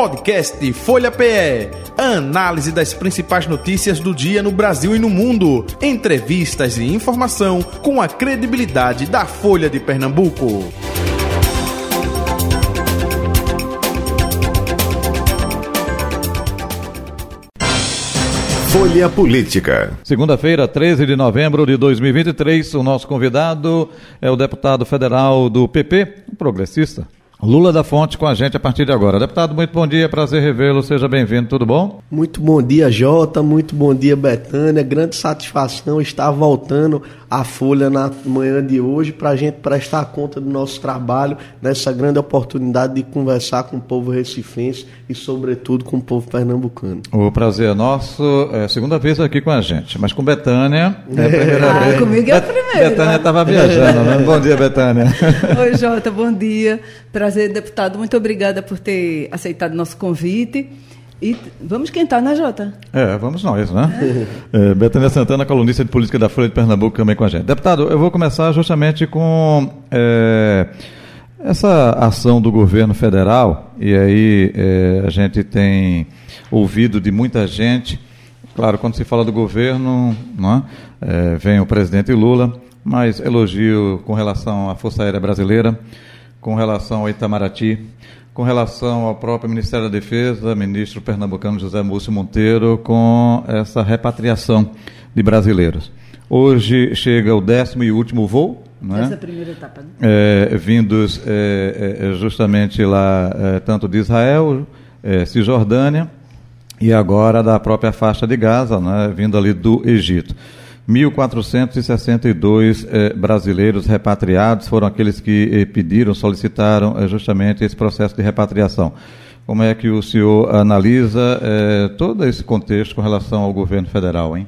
Podcast Folha PE. Análise das principais notícias do dia no Brasil e no mundo. Entrevistas e informação com a credibilidade da Folha de Pernambuco. Folha Política. Segunda-feira, 13 de novembro de 2023, o nosso convidado é o deputado federal do PP, progressista, Lula da Fonte com a gente a partir de agora. Deputado, muito bom dia, prazer revê-lo, seja bem-vindo, tudo bom? Muito bom dia, Jota, muito bom dia, Betânia. Grande satisfação estar voltando à Folha na manhã de hoje para a gente prestar conta do nosso trabalho nessa grande oportunidade de conversar com o povo recifense e, sobretudo, com o povo pernambucano. O prazer é nosso, é a segunda vez aqui com a gente, mas com Betânia é a primeira ah, vez. Comigo é a primeira. Betânia estava viajando, né? Bom dia, Betânia. Oi, Jota, bom dia. Prazer, deputado. Muito obrigada por ter aceitado nosso convite. E vamos esquentar, né, Jota? É, vamos nós, né? É. É, Betânia Santana, colunista de política da Folha de Pernambuco, também com a gente. Deputado, eu vou começar justamente com é, essa ação do governo federal, e aí é, a gente tem ouvido de muita gente, claro, quando se fala do governo, não é? vem o presidente Lula, mas elogio com relação à Força Aérea Brasileira, com relação ao Itamaraty, com relação ao próprio Ministério da Defesa, ministro pernambucano José Múcio Monteiro, com essa repatriação de brasileiros. Hoje chega o décimo e último voo. Né? Essa primeira etapa. Né? É, vindos é, é, justamente lá, é, tanto de Israel, é, Cisjordânia, e agora da própria faixa de Gaza, né, vindo ali do Egito. 1.462 eh, brasileiros repatriados foram aqueles que eh, pediram, solicitaram eh, justamente esse processo de repatriação. Como é que o senhor analisa eh, todo esse contexto com relação ao governo federal, hein?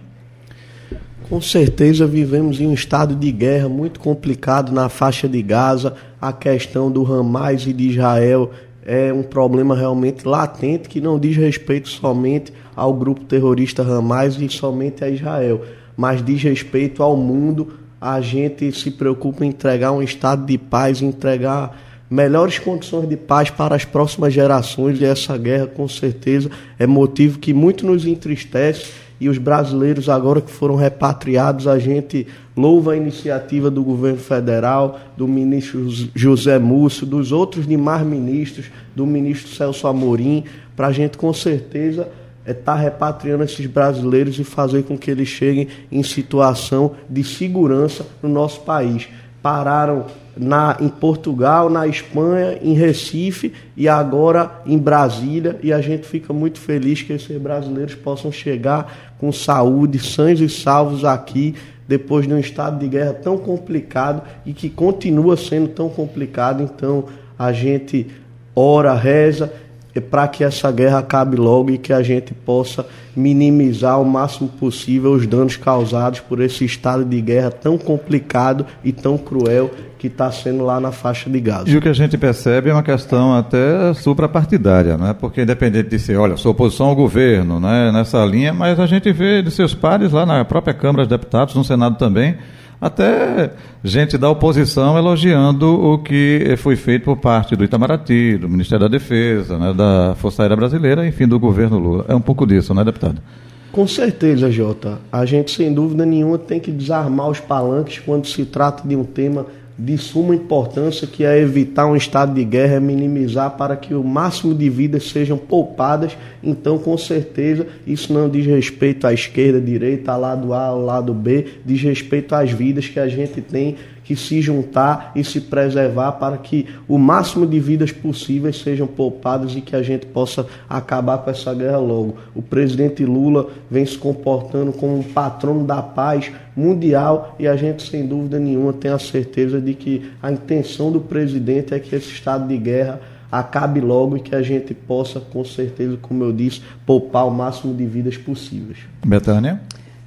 Com certeza vivemos em um estado de guerra muito complicado na faixa de Gaza. A questão do Hamas e de Israel é um problema realmente latente que não diz respeito somente ao grupo terrorista Hamas e somente a Israel mas diz respeito ao mundo. A gente se preocupa em entregar um estado de paz, entregar melhores condições de paz para as próximas gerações e essa guerra com certeza é motivo que muito nos entristece e os brasileiros agora que foram repatriados, a gente louva a iniciativa do governo federal, do ministro José Múcio, dos outros demais ministros, do ministro Celso Amorim, para a gente com certeza é estar tá repatriando esses brasileiros e fazer com que eles cheguem em situação de segurança no nosso país. Pararam na, em Portugal, na Espanha, em Recife e agora em Brasília. E a gente fica muito feliz que esses brasileiros possam chegar com saúde, sãos e salvos aqui, depois de um estado de guerra tão complicado e que continua sendo tão complicado. Então a gente ora, reza para que essa guerra acabe logo e que a gente possa minimizar o máximo possível os danos causados por esse estado de guerra tão complicado e tão cruel que está sendo lá na faixa de Gaza. E o que a gente percebe é uma questão até suprapartidária, né? porque independente de ser, olha, sua oposição ao governo né, nessa linha, mas a gente vê de seus pares lá na própria Câmara dos Deputados, no Senado também, até gente da oposição elogiando o que foi feito por parte do Itamaraty, do Ministério da Defesa, né, da Força Aérea Brasileira, enfim, do governo Lula. É um pouco disso, né, deputado? Com certeza, Jota. A gente, sem dúvida nenhuma, tem que desarmar os palanques quando se trata de um tema de suma importância, que é evitar um estado de guerra, é minimizar para que o máximo de vidas sejam poupadas. Então, com certeza, isso não diz respeito à esquerda, à direita, ao lado A, ao lado B, diz respeito às vidas que a gente tem que se juntar e se preservar para que o máximo de vidas possíveis sejam poupadas e que a gente possa acabar com essa guerra logo. O presidente Lula vem se comportando como um patrono da paz mundial e a gente, sem dúvida nenhuma, tem a certeza de que a intenção do presidente é que esse estado de guerra acabe logo e que a gente possa, com certeza, como eu disse, poupar o máximo de vidas possíveis. Betânia?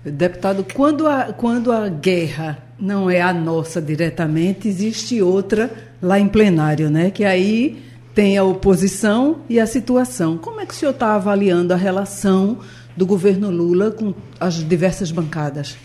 Deputado, quando a, quando a guerra não é a nossa diretamente, existe outra lá em plenário, né? Que aí tem a oposição e a situação. Como é que o senhor está avaliando a relação do governo Lula com as diversas bancadas?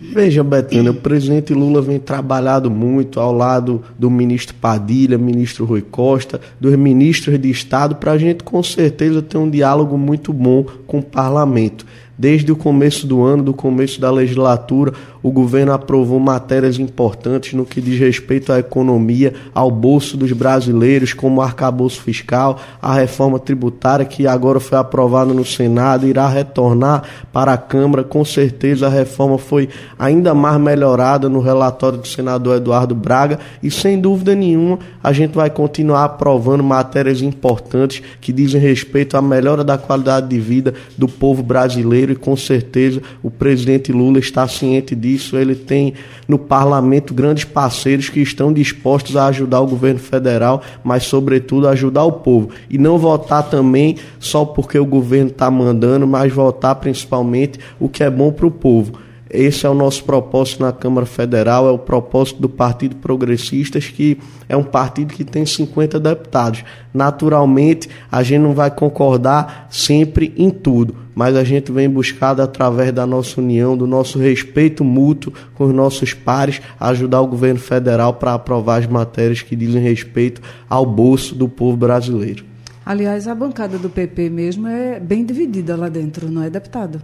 Veja, Betânia, o presidente Lula vem trabalhando muito ao lado do ministro Padilha, ministro Rui Costa, dos ministros de Estado, para a gente com certeza ter um diálogo muito bom com o parlamento. Desde o começo do ano, do começo da legislatura, o governo aprovou matérias importantes no que diz respeito à economia, ao bolso dos brasileiros, como o arcabouço fiscal, a reforma tributária que agora foi aprovada no Senado, irá retornar para a Câmara. Com certeza a reforma foi ainda mais melhorada no relatório do senador Eduardo Braga e sem dúvida nenhuma a gente vai continuar aprovando matérias importantes que dizem respeito à melhora da qualidade de vida do povo brasileiro e com certeza o presidente Lula está ciente disso. Ele tem no parlamento grandes parceiros que estão dispostos a ajudar o governo federal, mas sobretudo ajudar o povo. E não votar também só porque o governo está mandando, mas votar principalmente o que é bom para o povo. Esse é o nosso propósito na Câmara Federal, é o propósito do Partido Progressistas, que é um partido que tem 50 deputados. Naturalmente, a gente não vai concordar sempre em tudo, mas a gente vem buscado através da nossa união, do nosso respeito mútuo com os nossos pares, ajudar o governo federal para aprovar as matérias que dizem respeito ao bolso do povo brasileiro. Aliás, a bancada do PP mesmo é bem dividida lá dentro, não é, deputado?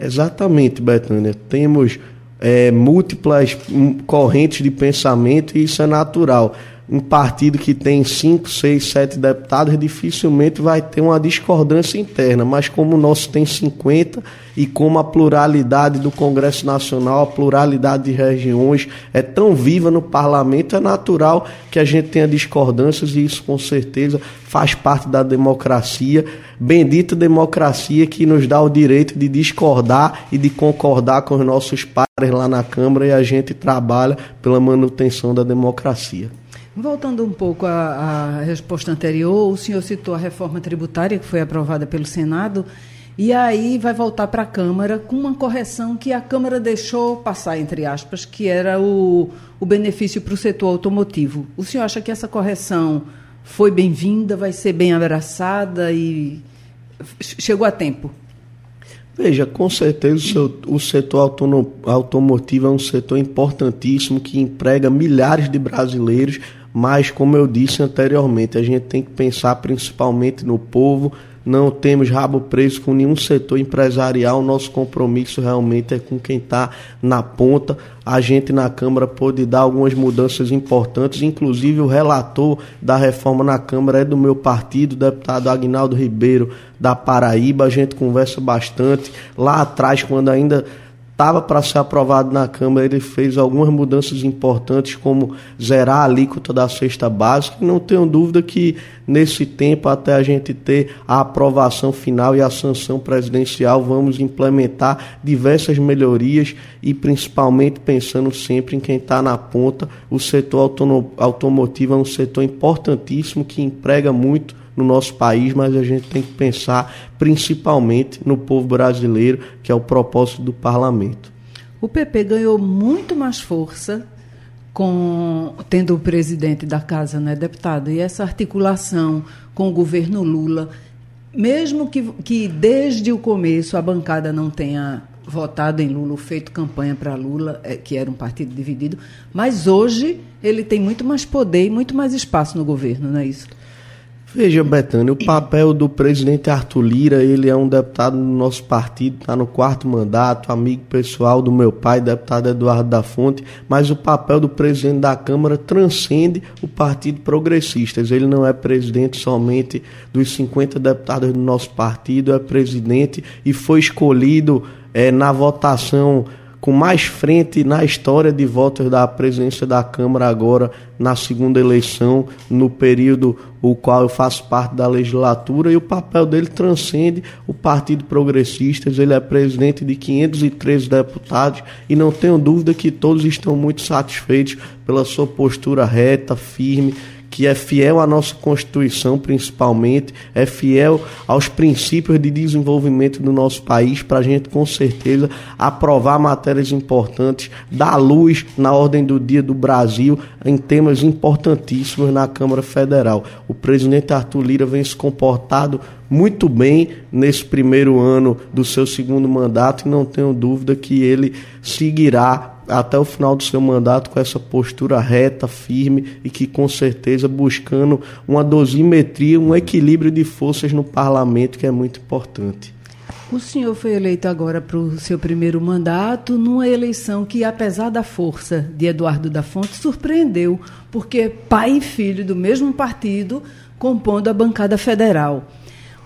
Exatamente, Betânia. Temos é, múltiplas correntes de pensamento e isso é natural. Um partido que tem 5, 6, 7 deputados dificilmente vai ter uma discordância interna, mas como o nosso tem 50 e como a pluralidade do Congresso Nacional, a pluralidade de regiões é tão viva no parlamento, é natural que a gente tenha discordâncias e isso com certeza faz parte da democracia. Bendita democracia que nos dá o direito de discordar e de concordar com os nossos pares lá na Câmara e a gente trabalha pela manutenção da democracia. Voltando um pouco à, à, resposta anterior, o senhor citou a reforma tributária que foi aprovada pelo Senado e aí vai voltar para a Câmara com uma correção que a Câmara deixou passar, entre aspas, que era o, o benefício para o setor automotivo. O senhor acha que essa correção foi bem-vinda, vai ser bem abraçada e chegou a tempo? Veja, com certeza o setor automotivo é um setor importantíssimo que emprega milhares de brasileiros mas como eu disse anteriormente, a gente tem que pensar principalmente no povo. Não temos rabo preso com nenhum setor empresarial. Nosso compromisso realmente é com quem está na ponta. A gente na Câmara pôde dar algumas mudanças importantes, inclusive o relator da reforma na Câmara é do meu partido, deputado Agnaldo Ribeiro da Paraíba. A gente conversa bastante. Lá atrás, quando ainda estava para ser aprovado na Câmara, ele fez algumas mudanças importantes, como zerar a alíquota da cesta básica. Não tenho dúvida que nesse tempo, até a gente ter a aprovação final e a sanção presidencial, vamos implementar diversas melhorias e principalmente pensando sempre em quem está na ponta. O setor automotivo é um setor importantíssimo que emprega muito no nosso país, mas a gente tem que pensar principalmente no povo brasileiro, que é o propósito do parlamento. O PP ganhou muito mais força com tendo o presidente da casa, né, deputado, e essa articulação com o governo Lula, mesmo que, que desde o começo a bancada não tenha votado em Lula, feito campanha para Lula, é, que era um partido dividido, mas hoje ele tem muito mais poder e muito mais espaço no governo, não é isso? Veja, Betânia, o papel do presidente Arthur Lira, ele é um deputado do nosso partido, está no quarto mandato, amigo pessoal do meu pai, deputado Eduardo da Fonte, mas o papel do presidente da Câmara transcende o Partido Progressistas. Ele não é presidente somente dos 50 deputados do nosso partido, é presidente e foi escolhido é, na votação com mais frente na história de votos da presidência da Câmara agora na segunda eleição, no período o qual eu faço parte da legislatura, e o papel dele transcende o Partido Progressistas. Ele é presidente de 513 deputados e não tenho dúvida que todos estão muito satisfeitos pela sua postura reta, firme, que é fiel à nossa Constituição, principalmente, é fiel aos princípios de desenvolvimento do nosso país, para a gente, com certeza, aprovar matérias importantes, dar luz na ordem do dia do Brasil em temas importantíssimos na Câmara Federal. O presidente Arthur Lira vem se comportado muito bem nesse primeiro ano do seu segundo mandato e não tenho dúvida que ele seguirá até o final do seu mandato com essa postura reta, firme e que com certeza buscando uma dosimetria, um equilíbrio de forças no parlamento que é muito importante. O senhor foi eleito agora para o seu primeiro mandato numa eleição que, apesar da força de Eduardo da Fonte, surpreendeu, porque pai e filho do mesmo partido compondo a bancada federal.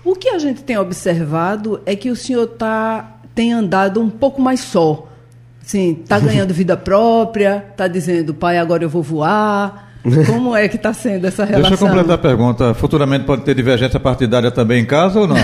O que a gente tem observado é que o senhor tá, tem andado um pouco mais só Sim, está ganhando vida própria, está dizendo, pai, agora eu vou voar. Como é que está sendo essa relação? Deixa eu completar a pergunta. Futuramente pode ter divergência partidária também em casa ou não?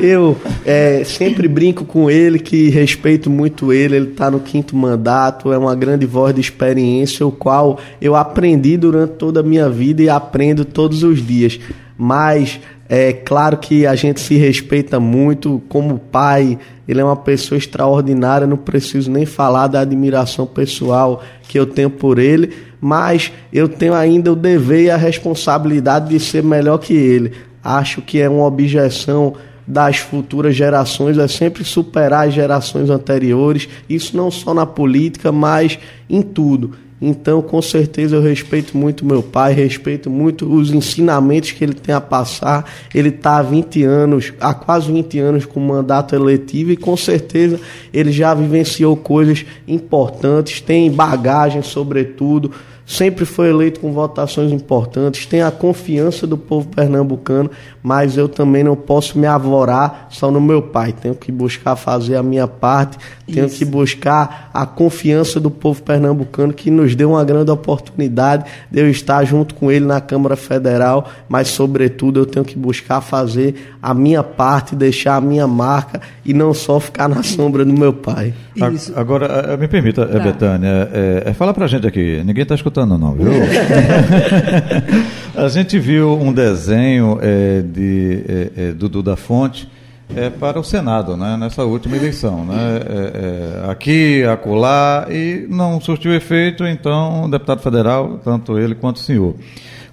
eu é, sempre brinco com ele, que respeito muito ele. Ele está no quinto mandato, é uma grande voz de experiência, o qual eu aprendi durante toda a minha vida e aprendo todos os dias. Mas é claro que a gente se respeita muito como pai. Ele é uma pessoa extraordinária, não preciso nem falar da admiração pessoal que eu tenho por ele, mas eu tenho ainda o dever e a responsabilidade de ser melhor que ele. Acho que é uma objeção das futuras gerações é sempre superar as gerações anteriores, isso não só na política, mas em tudo. Então, com certeza, eu respeito muito meu pai, respeito muito os ensinamentos que ele tem a passar. Ele está há 20 anos, há quase 20 anos com mandato eletivo e com certeza ele já vivenciou coisas importantes, tem bagagem, sobretudo sempre foi eleito com votações importantes, tem a confiança do povo pernambucano, mas eu também não posso me avorar só no meu pai. Tenho que buscar fazer a minha parte, tenho Isso. que buscar a confiança do povo pernambucano que nos deu uma grande oportunidade de eu estar junto com ele na Câmara Federal, mas sobretudo eu tenho que buscar fazer a minha parte, deixar a minha marca e não só ficar na sombra do meu pai. Isso. Agora, me permita, tá. Betânia, é, é, fala pra gente aqui, ninguém está escutando não, viu? a gente viu um desenho é, de é, é, Dudu da Fonte é, para o Senado, né, nessa última eleição. Né, é, é, aqui, acolá, e não surtiu efeito, então, o deputado federal, tanto ele quanto o senhor.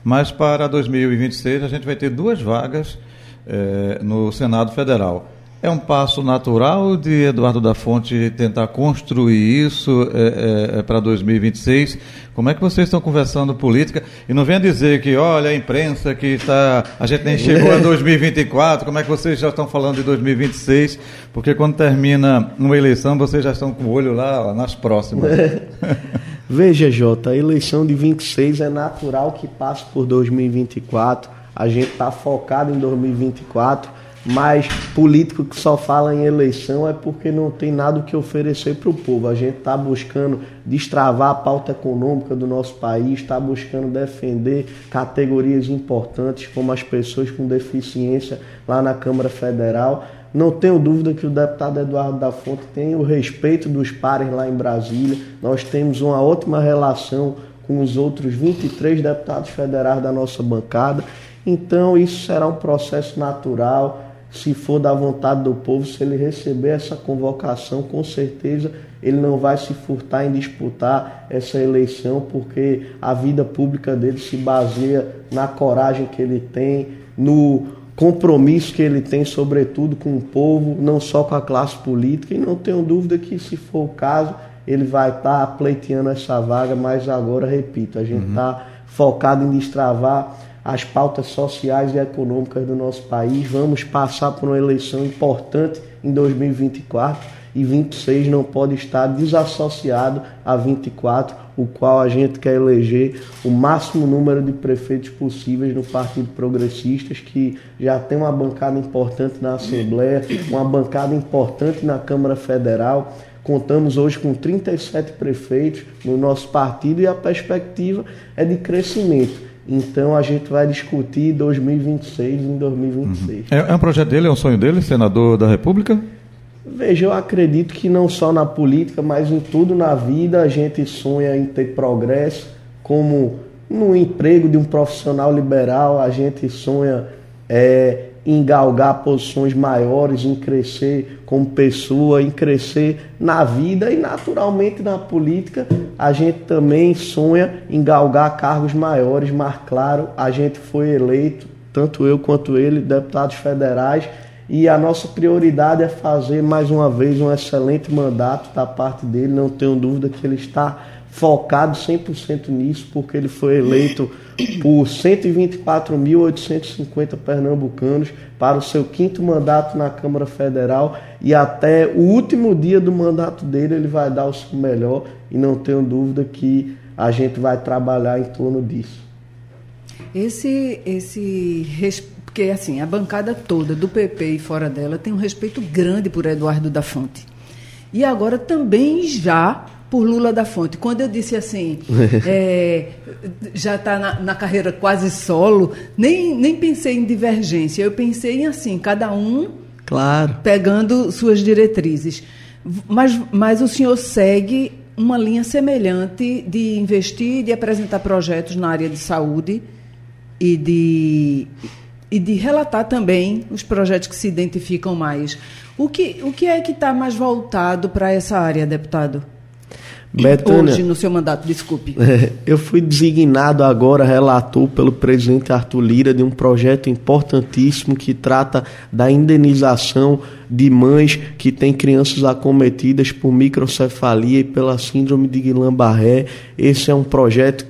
Mas para 2026 a gente vai ter duas vagas é, no Senado Federal. É um passo natural de Eduardo da Fonte tentar construir isso é, é, é para 2026. Como é que vocês estão conversando política? E não venha dizer que, olha, a imprensa que está. A gente nem chegou a 2024, como é que vocês já estão falando de 2026? Porque quando termina uma eleição, vocês já estão com o olho lá nas próximas. Veja, Jota, a eleição de 26 é natural que passe por 2024. A gente está focado em 2024 mas político que só fala em eleição é porque não tem nada que oferecer para o povo. A gente está buscando destravar a pauta econômica do nosso país, está buscando defender categorias importantes como as pessoas com deficiência lá na Câmara Federal. Não tenho dúvida que o deputado Eduardo da Fonte tem o respeito dos pares lá em Brasília. Nós temos uma ótima relação com os outros 23 deputados federais da nossa bancada. Então, isso será um processo natural se for da vontade do povo, se ele receber essa convocação, com certeza ele não vai se furtar em disputar essa eleição, porque a vida pública dele se baseia na coragem que ele tem, no compromisso que ele tem, sobretudo com o povo, não só com a classe política, e não tenho dúvida que, se for o caso, ele vai estar pleiteando essa vaga, mas agora, repito, a gente está uhum. focado em destravar as pautas sociais e econômicas do nosso país. Vamos passar por uma eleição importante em 2024 e 26 não pode estar desassociado a 24, o qual a gente quer eleger o máximo número de prefeitos possíveis no Partido Progressistas, que já tem uma bancada importante na Assembleia, uma bancada importante na Câmara Federal. Contamos hoje com 37 prefeitos no nosso partido e a perspectiva é de crescimento. Então a gente vai discutir 2026 em 2026. Uhum. É, é, um projeto dele, é um sonho dele, senador da República? Veja, eu acredito que não só na política, mas em tudo na vida a gente sonha em ter progresso, como no emprego de um profissional liberal, a gente sonha é, em galgar posições maiores, em crescer como pessoa, em crescer na vida e naturalmente na política, a gente também sonha em galgar cargos maiores, mas claro, a gente foi eleito, tanto eu quanto ele, deputados federais, e a nossa prioridade é fazer mais uma vez um excelente mandato da parte dele, não tenho dúvida que ele está focado 100% nisso, porque ele foi eleito por 124.850 pernambucanos para o seu quinto mandato na Câmara Federal e até o último dia do mandato dele ele vai dar o seu melhor e não tenho dúvida que a gente vai trabalhar em torno disso. Esse esse porque assim, a bancada toda do PP e fora dela tem um respeito grande por Eduardo da Fonte. E agora também já por Lula da Fonte. Quando eu disse assim, é, já está na, na, carreira quase solo, nem, nem pensei em divergência, eu pensei em assim, cada um claro. pegando suas diretrizes. Mas, mas o senhor segue uma linha semelhante de investir e de apresentar projetos na área de saúde e de, e de relatar também os projetos que se identificam mais. O que, o que é que está mais voltado para essa área, deputado? Betânia, Hoje, no seu mandato, desculpe. Eu fui designado agora relator pelo presidente Arthur Lira de um projeto importantíssimo que trata da indenização de mães que têm crianças acometidas por microcefalia e pela síndrome de Guillain-Barré. Esse é um projeto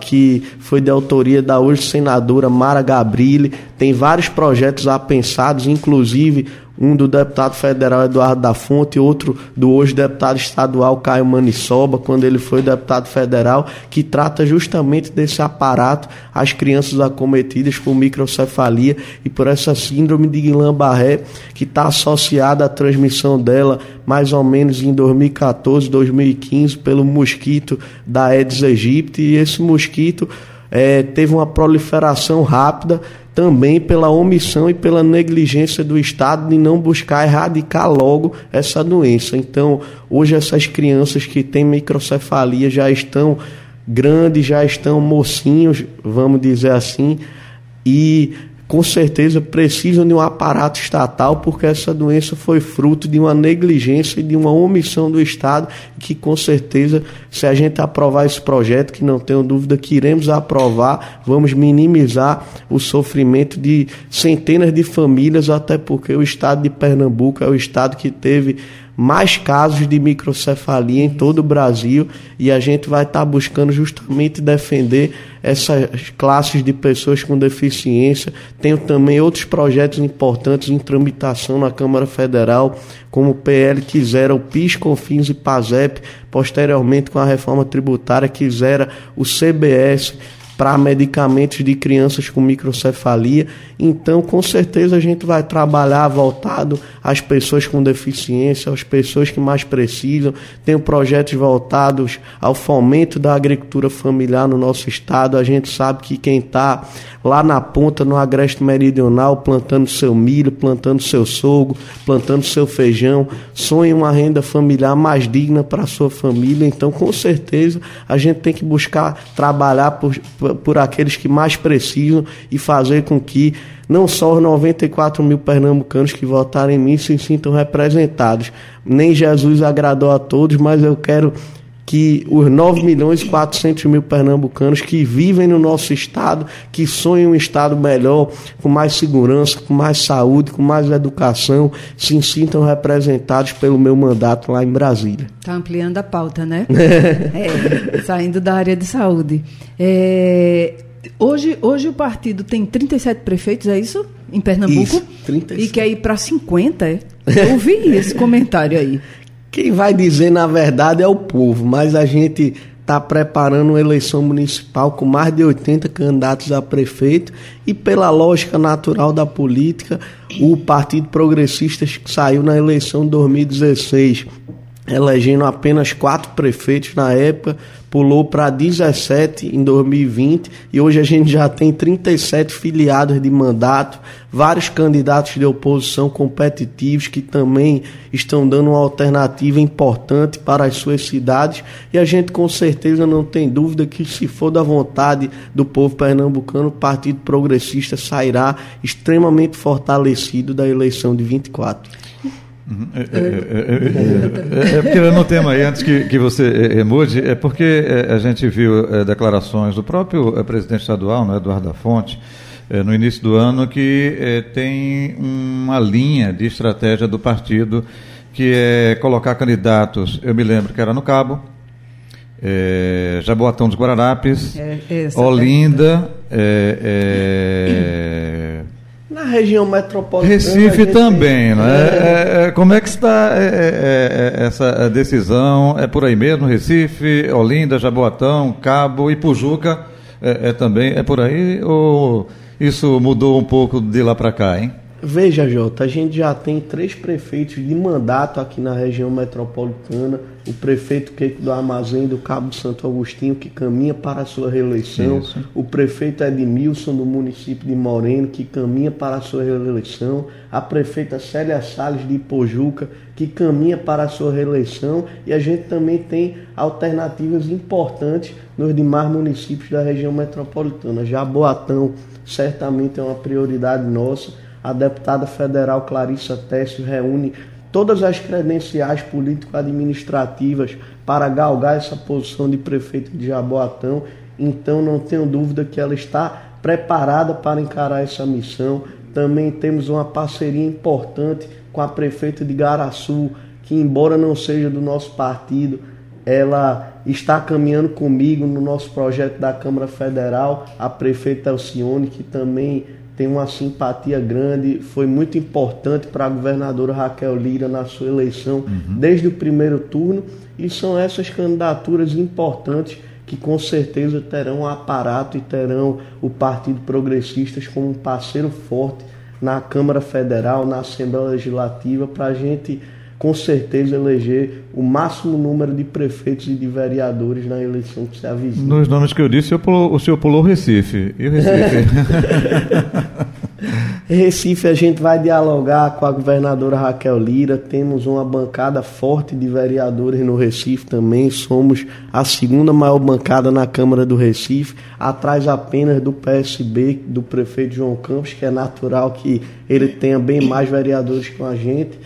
que foi de autoria da hoje senadora Mara Gabrilli. Tem vários projetos apensados, inclusive um do deputado federal Eduardo da Fonte, outro do hoje deputado estadual Caio Manissoba, quando ele foi deputado federal, que trata justamente desse aparato às crianças acometidas por microcefalia e por essa síndrome de Guillain-Barré, que está associada à transmissão dela mais ou menos em 2014, 2015, pelo mosquito da Aedes aegypti, e esse mosquito é, teve uma proliferação rápida também pela omissão e pela negligência do Estado de não buscar erradicar logo essa doença. Então, hoje essas crianças que têm microcefalia já estão grandes, já estão mocinhos, vamos dizer assim, e com certeza precisam de um aparato estatal, porque essa doença foi fruto de uma negligência e de uma omissão do Estado, que com certeza, se a gente aprovar esse projeto, que não tenho dúvida que iremos aprovar, vamos minimizar o sofrimento de centenas de famílias, até porque o Estado de Pernambuco é o Estado que teve mais casos de microcefalia em todo o Brasil e a gente vai estar tá buscando justamente defender essas classes de pessoas com deficiência. Tenho também outros projetos importantes em tramitação na Câmara Federal, como o PL que zera o PIS, COFINS e PASEP, posteriormente com a reforma tributária que zera o CBS para medicamentos de crianças com microcefalia. Então, com certeza, a gente vai trabalhar voltado às pessoas com deficiência, às pessoas que mais precisam. Tem projetos voltados ao fomento da agricultura familiar no nosso estado. A gente sabe que quem está lá na ponta, no agreste meridional, plantando seu milho, plantando seu sorgo, plantando seu feijão, sonha uma renda familiar mais digna para sua família. Então, com certeza, a gente tem que buscar trabalhar por, por aqueles que mais precisam e fazer com que não só os 94 mil pernambucanos que votaram em mim se sintam representados. Nem Jesus agradou a todos, mas eu quero que os 9 milhões e 400 mil pernambucanos que vivem no nosso estado, que sonham um estado melhor, com mais segurança, com mais saúde, com mais educação, se sintam representados pelo meu mandato lá em Brasília. Está ampliando a pauta, né? é, saindo da área de saúde. É, hoje, hoje o partido tem 37 prefeitos, é isso? Em Pernambuco? Isso, 37. E quer ir para 50, é? Eu ouvi esse comentário aí. Quem vai dizer, na verdade, é o povo, mas a gente está preparando uma eleição municipal com mais de 80 candidatos a prefeito e pela lógica natural da política, o Partido Progressista saiu na eleição de 2016 elegendo apenas quatro prefeitos na época, pulou para 17 em 2020 e hoje a gente já tem 37 filiados de mandato, vários candidatos de oposição competitivos que também estão dando uma alternativa importante para as suas cidades e a gente com certeza não tem dúvida que se for da vontade do povo pernambucano, o Partido Progressista sairá extremamente fortalecido da eleição de 24. Uhum. É, é, é, é, porque no tema aí, antes que, que você mude, é porque a gente viu declarações do próprio presidente estadual, né, Eduardo da Fonte, no início do ano, que tem uma linha de estratégia do partido que é colocar candidatos, eu me lembro que era no Cabo, é, Jaboatão dos Guararapes, Olinda, é, na região metropolitana. Recife também, né? É... É, como é que está é, é, é, essa decisão? É por aí mesmo, Recife, Olinda, Jaboatão, Cabo e Pujuca é, também? É por aí ou isso mudou um pouco de lá para cá, hein? Veja, Jota, a gente já tem três prefeitos de mandato aqui na região metropolitana. O prefeito Keiko do Armazém do Cabo Santo Agostinho, que caminha para a sua reeleição. Isso. O prefeito Edmilson, do município de Moreno, que caminha para a sua reeleição. A prefeita Célia Salles de Ipojuca, que caminha para a sua reeleição. E a gente também tem alternativas importantes nos demais municípios da região metropolitana. Jaboatão certamente é uma prioridade nossa a deputada federal Clarissa Tessio reúne todas as credenciais político-administrativas para galgar essa posição de prefeito de Jaboatão. Então, não tenho dúvida que ela está preparada para encarar essa missão. Também temos uma parceria importante com a prefeita de Garaçu, que, embora não seja do nosso partido, ela está caminhando comigo no nosso projeto da Câmara Federal, a prefeita Alcione, que também tem uma simpatia grande, foi muito importante para a governadora Raquel Lira na sua eleição uhum. desde o primeiro turno, e são essas candidaturas importantes que com certeza terão o aparato e terão o Partido Progressistas como um parceiro forte na Câmara Federal, na Assembleia Legislativa, para a gente com certeza eleger o máximo número de prefeitos e de vereadores na eleição que se avizinha. Nos nomes que eu disse, o senhor pulou o Recife. E o Recife? Recife, a gente vai dialogar com a governadora Raquel Lira. Temos uma bancada forte de vereadores no Recife também. Somos a segunda maior bancada na Câmara do Recife, atrás apenas do PSB, do prefeito João Campos, que é natural que ele tenha bem mais vereadores com a gente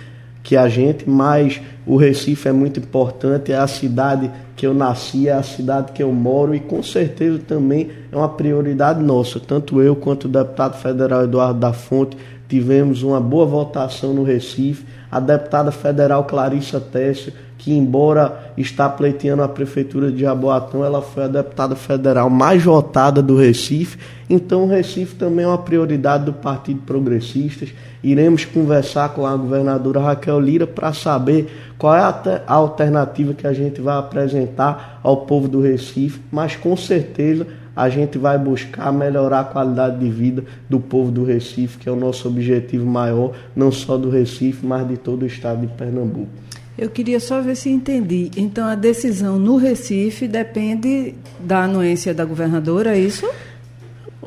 que a gente, mas o Recife é muito importante, é a cidade que eu nasci, é a cidade que eu moro e com certeza também é uma prioridade nossa. Tanto eu quanto o deputado federal Eduardo da Fonte tivemos uma boa votação no Recife. A deputada federal Clarissa Tessa, que embora está pleiteando a prefeitura de Jaboatão, ela foi a deputada federal mais votada do Recife. Então o Recife também é uma prioridade do Partido Progressistas. Iremos conversar com a governadora Raquel Lira para saber qual é a alternativa que a gente vai apresentar ao povo do Recife, mas com certeza a gente vai buscar melhorar a qualidade de vida do povo do Recife, que é o nosso objetivo maior, não só do Recife, mas de todo o estado de Pernambuco. Eu queria só ver se entendi. Então a decisão no Recife depende da anuência da governadora, é isso?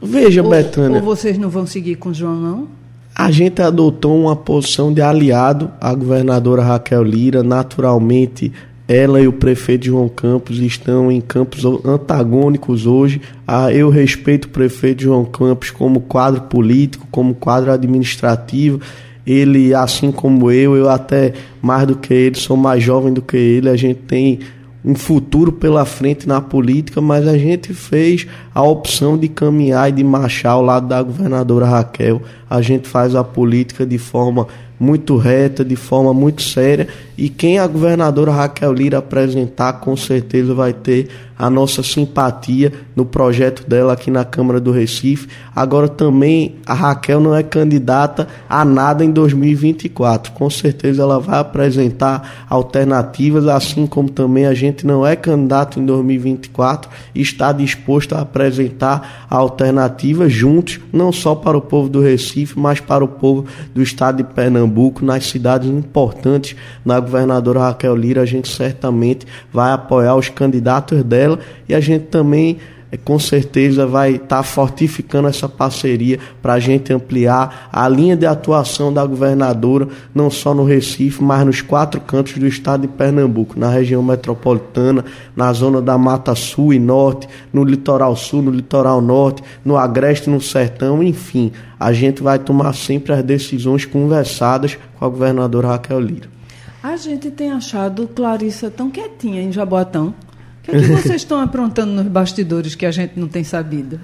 Veja, ou, Betânia. Ou vocês não vão seguir com o João, não? A gente adotou uma posição de aliado à governadora Raquel Lira. Naturalmente, ela e o prefeito João Campos estão em campos antagônicos hoje. Ah, eu respeito o prefeito João Campos como quadro político, como quadro administrativo. Ele, assim como eu, eu até mais do que ele, sou mais jovem do que ele. A gente tem um futuro pela frente na política, mas a gente fez a opção de caminhar e de marchar ao lado da governadora Raquel. A gente faz a política de forma muito reta, de forma muito séria, e quem a governadora Raquel Lira apresentar, com certeza vai ter a nossa simpatia no projeto dela aqui na Câmara do Recife. Agora também a Raquel não é candidata a nada em 2024. Com certeza ela vai apresentar alternativas, assim como também a gente não é candidato em 2024 e está disposto a apresentar alternativas juntos, não só para o povo do Recife, Recife, mas para o povo do estado de Pernambuco, nas cidades importantes, na governadora Raquel Lira, a gente certamente vai apoiar os candidatos dela e a gente também é, com certeza vai estar tá fortificando essa parceria para a gente ampliar a linha de atuação da governadora, não só no Recife, mas nos quatro cantos do estado de Pernambuco, na região metropolitana, na zona da Mata Sul e Norte, no litoral sul, no litoral norte, no Agreste, no Sertão, enfim, a gente vai tomar sempre as decisões conversadas com a governadora Raquel Lira. A gente tem achado Clarissa tão quietinha em Jaboatão. O que, é que vocês estão aprontando nos bastidores que a gente não tem sabido?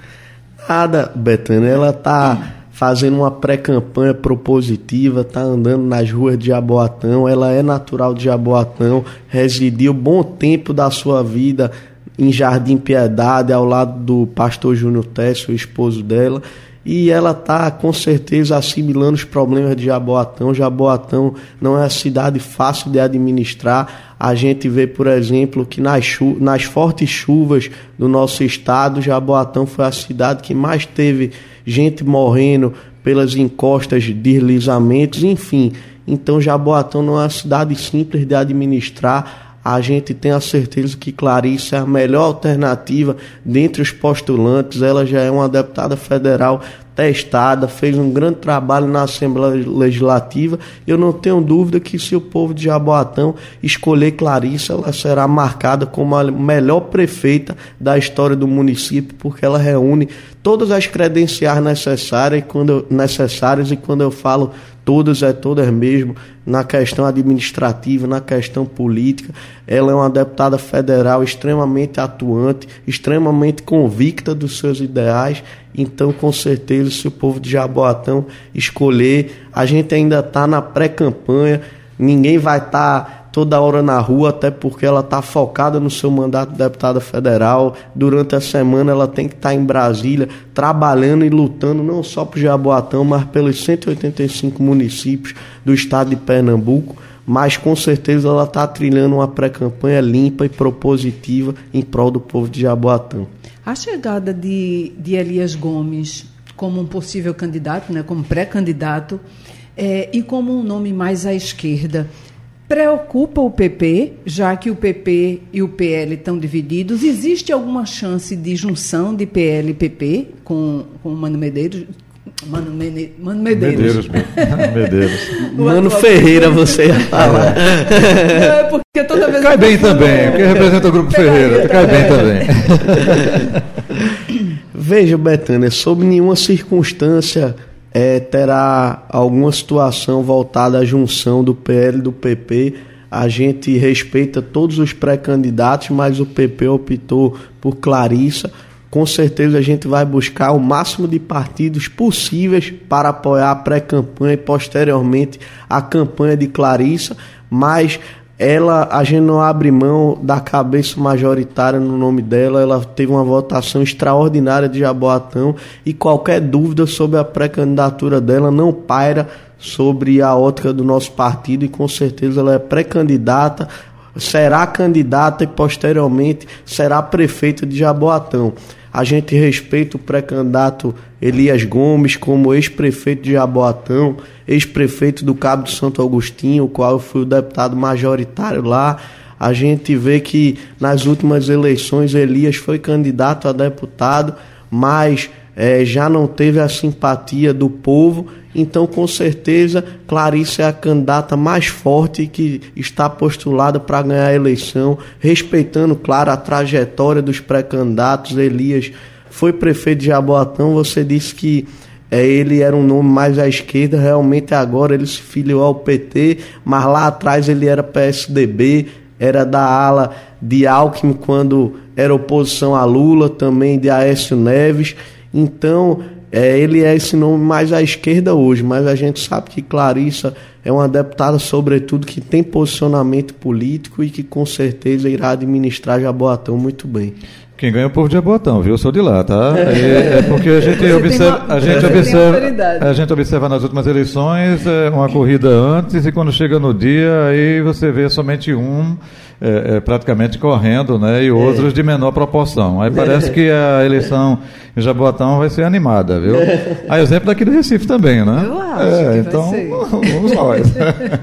Nada, Betânia. Ela está fazendo uma pré-campanha propositiva, está andando nas ruas de Jaboatão. Ela é natural de Jaboatão, residiu bom tempo da sua vida em Jardim Piedade, ao lado do pastor Júnior Tessio, o esposo dela e ela está com certeza assimilando os problemas de Jaboatão. Jaboatão não é uma cidade fácil de administrar. A gente vê, por exemplo, que nas, nas fortes chuvas do nosso estado, Jaboatão foi a cidade que mais teve gente morrendo pelas encostas, deslizamentos, enfim. Então, Jaboatão não é uma cidade simples de administrar a gente tem a certeza que Clarice é a melhor alternativa dentre os postulantes. Ela já é uma deputada federal testada, fez um grande trabalho na Assembleia Legislativa. Eu não tenho dúvida que se o povo de Jaboatão escolher Clarice, ela será marcada como a melhor prefeita da história do município, porque ela reúne todas as credenciais necessárias, quando necessárias e quando eu falo todas é todas mesmo, na questão administrativa, na questão política. Ela é uma deputada federal extremamente atuante, extremamente convicta dos seus ideais. Então, com certeza, se o povo de Jaboatão escolher, a gente ainda está na pré-campanha, ninguém vai estar. Tá toda hora na rua, até porque ela está focada no seu mandato de deputada federal. Durante a semana ela tem que estar tá em Brasília, trabalhando e lutando não só para Jaboatão, mas pelos 185 municípios do estado de Pernambuco. Mas com certeza ela está trilhando uma pré-campanha limpa e propositiva em prol do povo de Jaboatão. A chegada de, de Elias Gomes como um possível candidato, né, como pré-candidato, é, e como um nome mais à esquerda, Preocupa o PP, já que o PP e o PL estão divididos? Existe alguma chance de junção de PL e PP com, com o Mano Medeiros? Mano, Mene, Mano Medeiros. Medeiros. Medeiros. Mano Ferreira, você ia falar. Não, é porque toda vez Cai bem também, porque representa o Grupo Ferreira. Cai bem também. Veja, Betânia, sob nenhuma circunstância é, terá alguma situação voltada à junção do PL e do PP. A gente respeita todos os pré-candidatos, mas o PP optou por Clarissa. Com certeza a gente vai buscar o máximo de partidos possíveis para apoiar a pré-campanha e posteriormente a campanha de Clarissa, mas ela a gente não abre mão da cabeça majoritária no nome dela. Ela teve uma votação extraordinária de Jaboatão e qualquer dúvida sobre a pré-candidatura dela não paira sobre a ótica do nosso partido e com certeza ela é pré-candidata, será candidata e posteriormente será prefeita de Jaboatão. A gente respeita o pré-candidato Elias Gomes como ex-prefeito de Jaboatão, ex-prefeito do Cabo de Santo Agostinho, o qual eu fui o deputado majoritário lá. A gente vê que nas últimas eleições Elias foi candidato a deputado, mas é, já não teve a simpatia do povo então, com certeza, Clarice é a candidata mais forte que está postulada para ganhar a eleição, respeitando, claro, a trajetória dos pré-candidatos. Elias foi prefeito de Jaboatão, você disse que é, ele era um nome mais à esquerda, realmente agora ele se filiou ao PT, mas lá atrás ele era PSDB, era da ala de Alckmin quando era oposição a Lula, também de Aécio Neves. Então, é, ele é esse nome mais à esquerda hoje, mas a gente sabe que Clarissa é uma deputada, sobretudo, que tem posicionamento político e que com certeza irá administrar Jaboatão muito bem. Quem ganha é o povo de Jaboatão, viu? Eu sou de lá, tá? É, é porque a gente observa, a gente observa, a gente observa nas últimas eleições é, uma corrida antes e quando chega no dia aí você vê somente um é, é, praticamente correndo, né? E outros de menor proporção. Aí parece que a eleição em Jaboatão vai ser animada, viu? A exemplo daqui do Recife também, né? Eu acho que então, vai ser. vamos nós.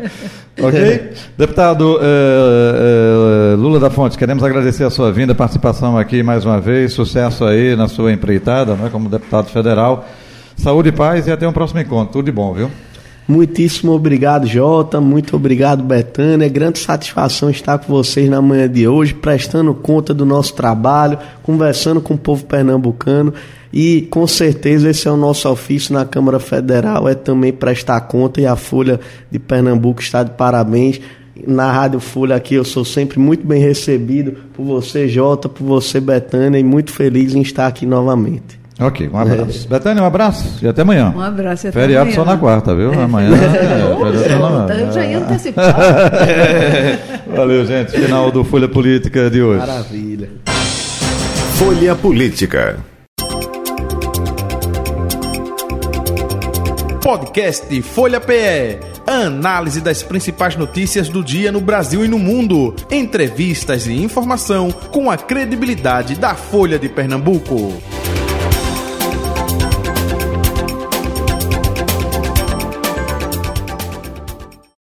ok? Deputado eh, Lula da Fonte, queremos agradecer a sua vinda, participação aqui mais uma vez, sucesso aí na sua empreitada, né, como deputado federal. Saúde e paz e até um próximo encontro. Tudo de bom, viu? Muitíssimo obrigado, Jota. Muito obrigado, Betânia. É grande satisfação estar com vocês na manhã de hoje, prestando conta do nosso trabalho, conversando com o povo pernambucano. E com certeza esse é o nosso ofício na Câmara Federal, é também prestar conta e a Folha de Pernambuco está de parabéns. Na Rádio Folha aqui eu sou sempre muito bem recebido por você, Jota, por você, Betânia, e muito feliz em estar aqui novamente. Ok, um abraço. Betânia, um abraço e até amanhã. Um abraço e até Feriado amanhã. só na quarta, viu? Amanhã. é, feriado só na- Eu já ia antecipar. Valeu, gente. Final do Folha Política de hoje. Maravilha. Folha Política. Podcast Folha PE. Análise das principais notícias do dia no Brasil e no mundo. Entrevistas e informação com a credibilidade da Folha de Pernambuco.